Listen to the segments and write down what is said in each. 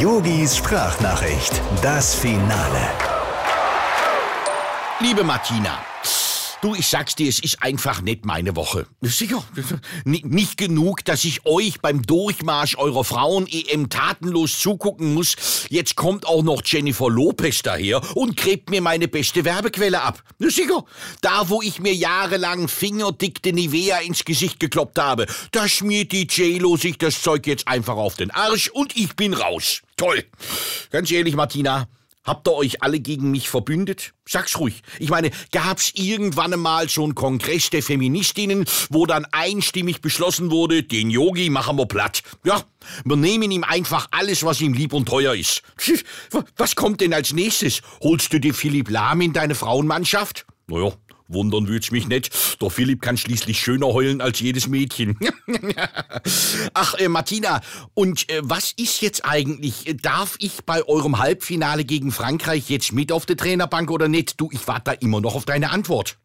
Yogis Sprachnachricht, das Finale. Liebe Martina, du, ich sag's dir, es ist einfach nicht meine Woche. Sicher, nicht genug, dass ich euch beim Durchmarsch eurer Frauen-EM tatenlos zugucken muss. Jetzt kommt auch noch Jennifer Lopez daher und gräbt mir meine beste Werbequelle ab. Sicher, da wo ich mir jahrelang fingerdickte Nivea ins Gesicht gekloppt habe, da schmiert die J-Lo sich das Zeug jetzt einfach auf den Arsch und ich bin raus. Toll. Ganz ehrlich, Martina, Habt ihr euch alle gegen mich verbündet? Sag's ruhig. Ich meine, gab's irgendwann einmal einen Kongress der Feministinnen, wo dann einstimmig beschlossen wurde, den Yogi machen wir platt. Ja, wir nehmen ihm einfach alles, was ihm lieb und teuer ist. Was kommt denn als nächstes? Holst du dir Philipp Lahm in deine Frauenmannschaft? Naja, Wundern würd's mich nicht. Der Philipp kann schließlich schöner heulen als jedes Mädchen. Ach, äh, Martina, und äh, was ist jetzt eigentlich? Darf ich bei eurem Halbfinale gegen Frankreich jetzt mit auf der Trainerbank oder nicht? Du, ich warte da immer noch auf deine Antwort.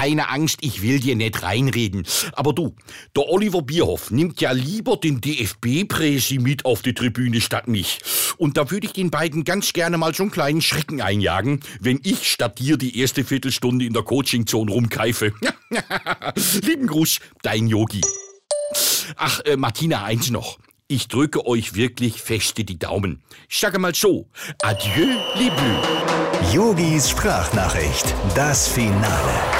Keine Angst, ich will dir nicht reinreden. Aber du, der Oliver Bierhoff nimmt ja lieber den DFB-Präsi mit auf die Tribüne statt mich. Und da würde ich den beiden ganz gerne mal so einen kleinen Schrecken einjagen, wenn ich statt dir die erste Viertelstunde in der Coachingzone rumkeife. Lieben Gruß, dein Yogi. Ach, äh, Martina, eins noch. Ich drücke euch wirklich feste die Daumen. Ich sage mal so, adieu, les bleus. Yogis Sprachnachricht, das Finale.